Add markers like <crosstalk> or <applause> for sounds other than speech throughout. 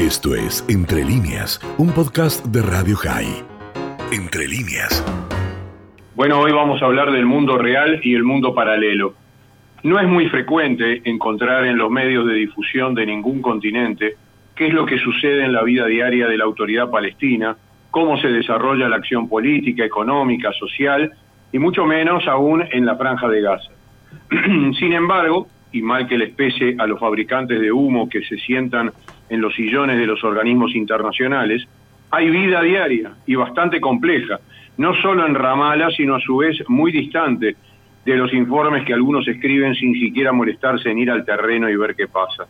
Esto es Entre líneas, un podcast de Radio High. Entre líneas. Bueno, hoy vamos a hablar del mundo real y el mundo paralelo. No es muy frecuente encontrar en los medios de difusión de ningún continente qué es lo que sucede en la vida diaria de la autoridad palestina, cómo se desarrolla la acción política, económica, social y mucho menos aún en la franja de Gaza. <clears throat> Sin embargo, y mal que les pese a los fabricantes de humo que se sientan en los sillones de los organismos internacionales, hay vida diaria y bastante compleja, no solo en Ramala, sino a su vez muy distante de los informes que algunos escriben sin siquiera molestarse en ir al terreno y ver qué pasa.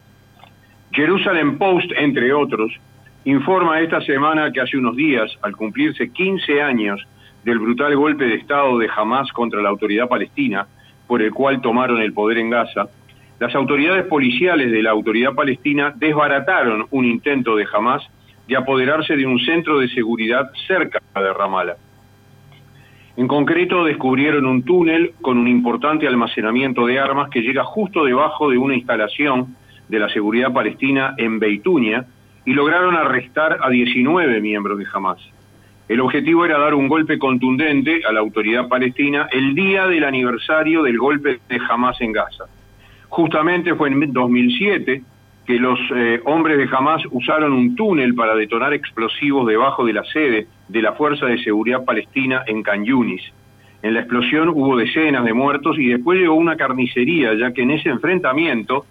Jerusalem Post, entre otros, informa esta semana que hace unos días, al cumplirse 15 años del brutal golpe de Estado de Hamas contra la autoridad palestina, por el cual tomaron el poder en Gaza, las autoridades policiales de la autoridad palestina desbarataron un intento de Hamas de apoderarse de un centro de seguridad cerca de Ramallah. En concreto, descubrieron un túnel con un importante almacenamiento de armas que llega justo debajo de una instalación de la seguridad palestina en Beitunia y lograron arrestar a 19 miembros de Hamas. El objetivo era dar un golpe contundente a la autoridad palestina el día del aniversario del golpe de Hamas en Gaza. Justamente fue en 2007 que los eh, hombres de Hamas usaron un túnel para detonar explosivos debajo de la sede de la Fuerza de Seguridad Palestina en Can Yunis. En la explosión hubo decenas de muertos y después llegó una carnicería, ya que en ese enfrentamiento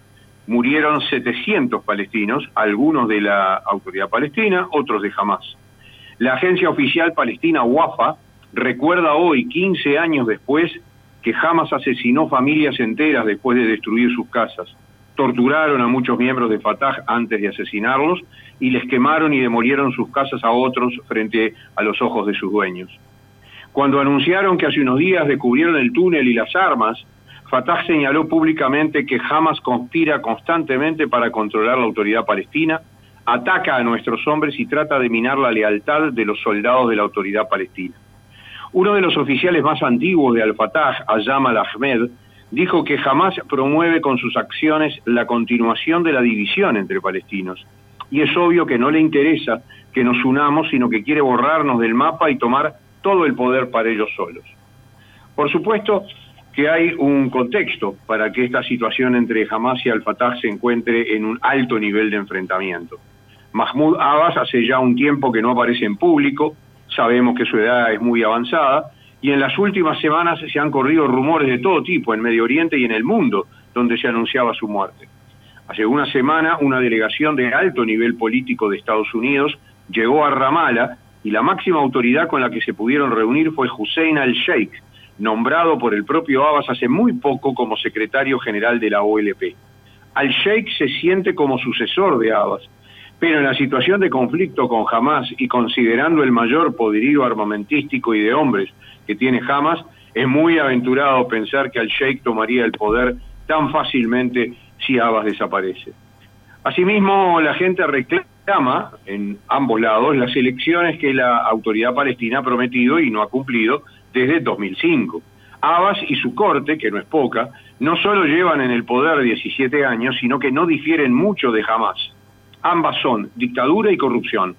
murieron 700 palestinos, algunos de la autoridad palestina, otros de Hamas. La agencia oficial palestina WAFA recuerda hoy, 15 años después, que Hamas asesinó familias enteras después de destruir sus casas. Torturaron a muchos miembros de Fatah antes de asesinarlos y les quemaron y demolieron sus casas a otros frente a los ojos de sus dueños. Cuando anunciaron que hace unos días descubrieron el túnel y las armas, Fatah señaló públicamente que Hamas conspira constantemente para controlar la autoridad palestina, ataca a nuestros hombres y trata de minar la lealtad de los soldados de la autoridad palestina. Uno de los oficiales más antiguos de Al-Fatah, Ayam al-Ahmed, dijo que jamás promueve con sus acciones la continuación de la división entre palestinos. Y es obvio que no le interesa que nos unamos, sino que quiere borrarnos del mapa y tomar todo el poder para ellos solos. Por supuesto que hay un contexto para que esta situación entre Hamas y Al-Fatah se encuentre en un alto nivel de enfrentamiento. Mahmoud Abbas hace ya un tiempo que no aparece en público, sabemos que su edad es muy avanzada, y en las últimas semanas se han corrido rumores de todo tipo en Medio Oriente y en el mundo donde se anunciaba su muerte. Hace una semana una delegación de alto nivel político de Estados Unidos llegó a Ramallah y la máxima autoridad con la que se pudieron reunir fue Hussein al-Sheikh, nombrado por el propio Abbas hace muy poco como secretario general de la OLP. Al-Sheikh se siente como sucesor de Abbas pero en la situación de conflicto con Hamas y considerando el mayor poderío armamentístico y de hombres que tiene Hamas, es muy aventurado pensar que al-Sheikh tomaría el poder tan fácilmente si Abbas desaparece. Asimismo, la gente reclama en ambos lados las elecciones que la autoridad palestina ha prometido y no ha cumplido desde 2005. Abbas y su corte, que no es poca, no solo llevan en el poder 17 años, sino que no difieren mucho de Hamas Ambas son dictadura y corrupción.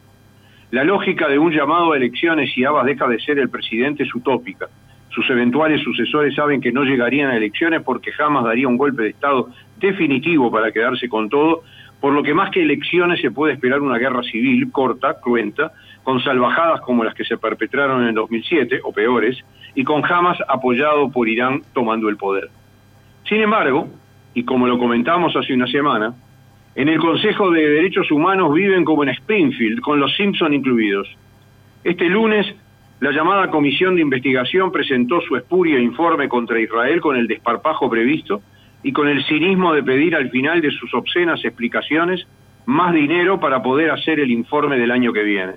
La lógica de un llamado a elecciones si Abbas deja de ser el presidente es utópica. Sus eventuales sucesores saben que no llegarían a elecciones porque jamás daría un golpe de Estado definitivo para quedarse con todo, por lo que más que elecciones se puede esperar una guerra civil corta, cruenta, con salvajadas como las que se perpetraron en 2007, o peores, y con Hamas apoyado por Irán tomando el poder. Sin embargo, y como lo comentamos hace una semana, en el Consejo de Derechos Humanos viven como en Springfield, con los Simpson incluidos. Este lunes, la llamada Comisión de Investigación presentó su espurio informe contra Israel con el desparpajo previsto y con el cinismo de pedir al final de sus obscenas explicaciones más dinero para poder hacer el informe del año que viene.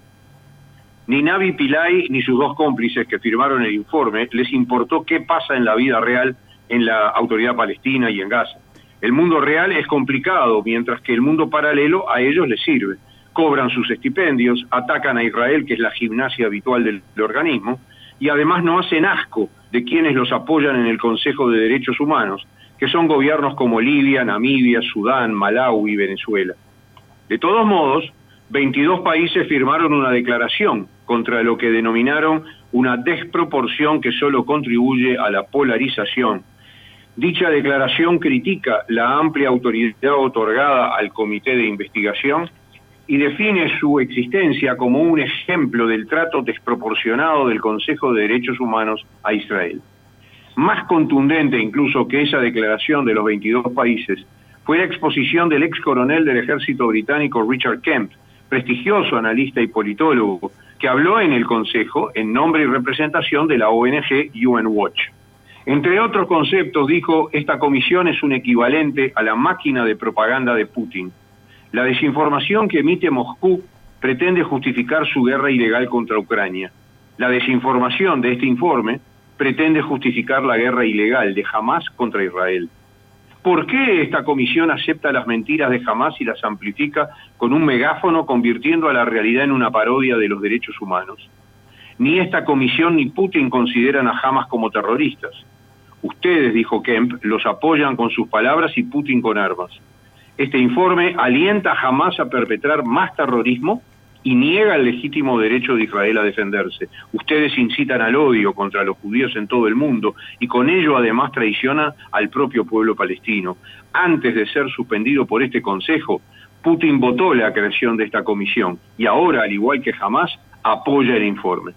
Ni Navi Pillay ni sus dos cómplices que firmaron el informe les importó qué pasa en la vida real en la autoridad palestina y en Gaza. El mundo real es complicado, mientras que el mundo paralelo a ellos les sirve. Cobran sus estipendios, atacan a Israel, que es la gimnasia habitual del, organismo, y además no hacen asco de quienes los apoyan en el Consejo de Derechos Humanos, que son gobiernos como Libia, Namibia, Sudán, Malawi y Venezuela. De todos modos, 22 países firmaron una declaración contra lo que denominaron una desproporción que solo contribuye a la polarización. Dicha declaración critica la amplia autoridad otorgada al Comité de Investigación y define su existencia como un ejemplo del trato desproporcionado del Consejo de Derechos Humanos a Israel. Más contundente incluso que esa declaración de los 22 países fue la exposición del ex coronel del ejército británico Richard Kemp, prestigioso analista y politólogo, que habló en el Consejo en nombre y representación de la ONG UN Watch. Entre otros conceptos dijo, esta comisión es un equivalente a la máquina de propaganda de Putin la desinformación que emite Moscú pretende justificar su guerra ilegal contra Ucrania. La desinformación de este informe pretende justificar la guerra ilegal de Hamas contra Israel. ¿Por qué esta comisión acepta las mentiras de Hamas y las amplifica con un megáfono convirtiendo a la realidad en una parodia de los derechos humanos? Ni esta comisión ni Putin consideran a Hamas como terroristas. Ustedes, dijo Kemp, los apoyan con sus palabras y Putin con armas. Este informe alienta jamás a perpetrar más terrorismo y niega el legítimo derecho de Israel a defenderse. Ustedes incitan al odio contra los judíos en todo el mundo y con ello además traicionan al propio pueblo palestino. Antes de ser suspendido por este Consejo, Putin votó la creación de esta comisión y ahora, al igual que jamás, apoya el informe.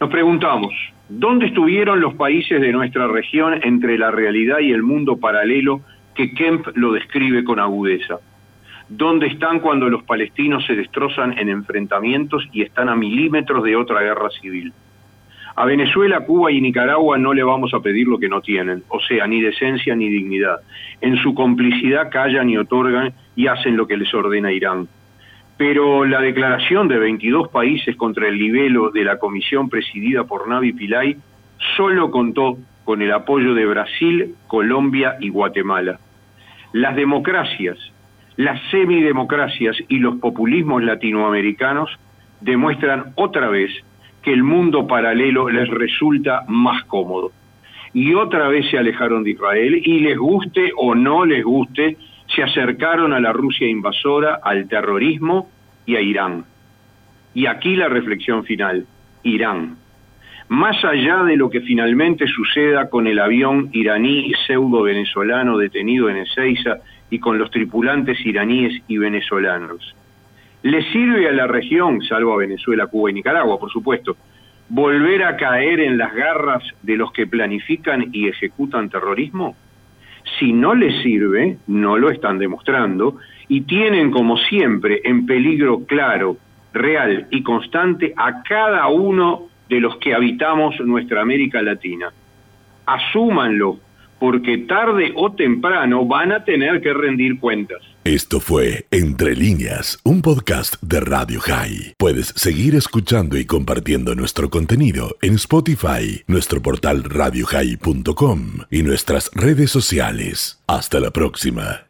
Nos preguntamos, ¿dónde estuvieron los países de nuestra región entre la realidad y el mundo paralelo que Kemp lo describe con agudeza. ¿Dónde están cuando los palestinos se destrozan en enfrentamientos y están a milímetros de otra guerra civil? A Venezuela, Cuba y Nicaragua no le vamos a pedir lo que no tienen, o sea, ni decencia ni dignidad. En su complicidad callan y otorgan y hacen lo que les ordena Irán. Pero la declaración de 22 países contra el libelo de la comisión presidida por Navi Pillay solo contó con el apoyo de Brasil, Colombia y Guatemala. Las democracias, las semidemocracias y los populismos latinoamericanos demuestran otra vez que el mundo paralelo les resulta más cómodo. Y otra vez se alejaron de Israel y les guste o no les guste, se acercaron a la Rusia invasora, al terrorismo y a Irán. Y aquí la reflexión final, Irán más allá de lo que finalmente suceda con el avión iraní pseudo-venezolano detenido en Ezeiza y con los tripulantes iraníes y venezolanos. ¿Le sirve a la región, salvo a Venezuela, Cuba y Nicaragua, por supuesto, volver a caer en las garras de los que planifican y ejecutan terrorismo? Si no les sirve, no lo están demostrando, y tienen como siempre en peligro claro, real y constante a cada uno de los que habitamos nuestra América Latina. Asúmanlo, porque tarde o temprano van a tener que rendir cuentas. Esto fue Entre líneas, un podcast de Radio High. Puedes seguir escuchando y compartiendo nuestro contenido en Spotify, nuestro portal radiohigh.com y nuestras redes sociales. Hasta la próxima.